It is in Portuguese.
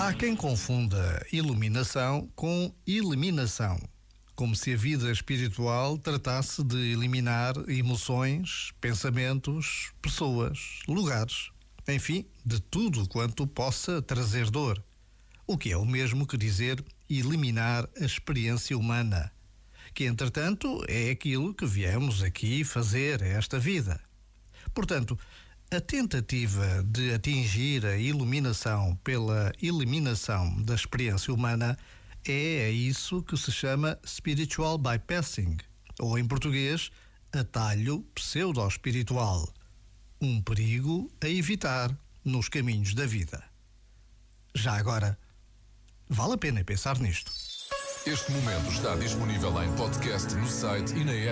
Há quem confunda iluminação com eliminação, como se a vida espiritual tratasse de eliminar emoções, pensamentos, pessoas, lugares, enfim, de tudo quanto possa trazer dor. O que é o mesmo que dizer eliminar a experiência humana, que entretanto é aquilo que viemos aqui fazer esta vida. Portanto, a tentativa de atingir a iluminação pela eliminação da experiência humana é isso que se chama spiritual bypassing, ou em português, atalho pseudo-espiritual. Um perigo a evitar nos caminhos da vida. Já agora, vale a pena pensar nisto. Este momento está disponível em podcast no site e na app.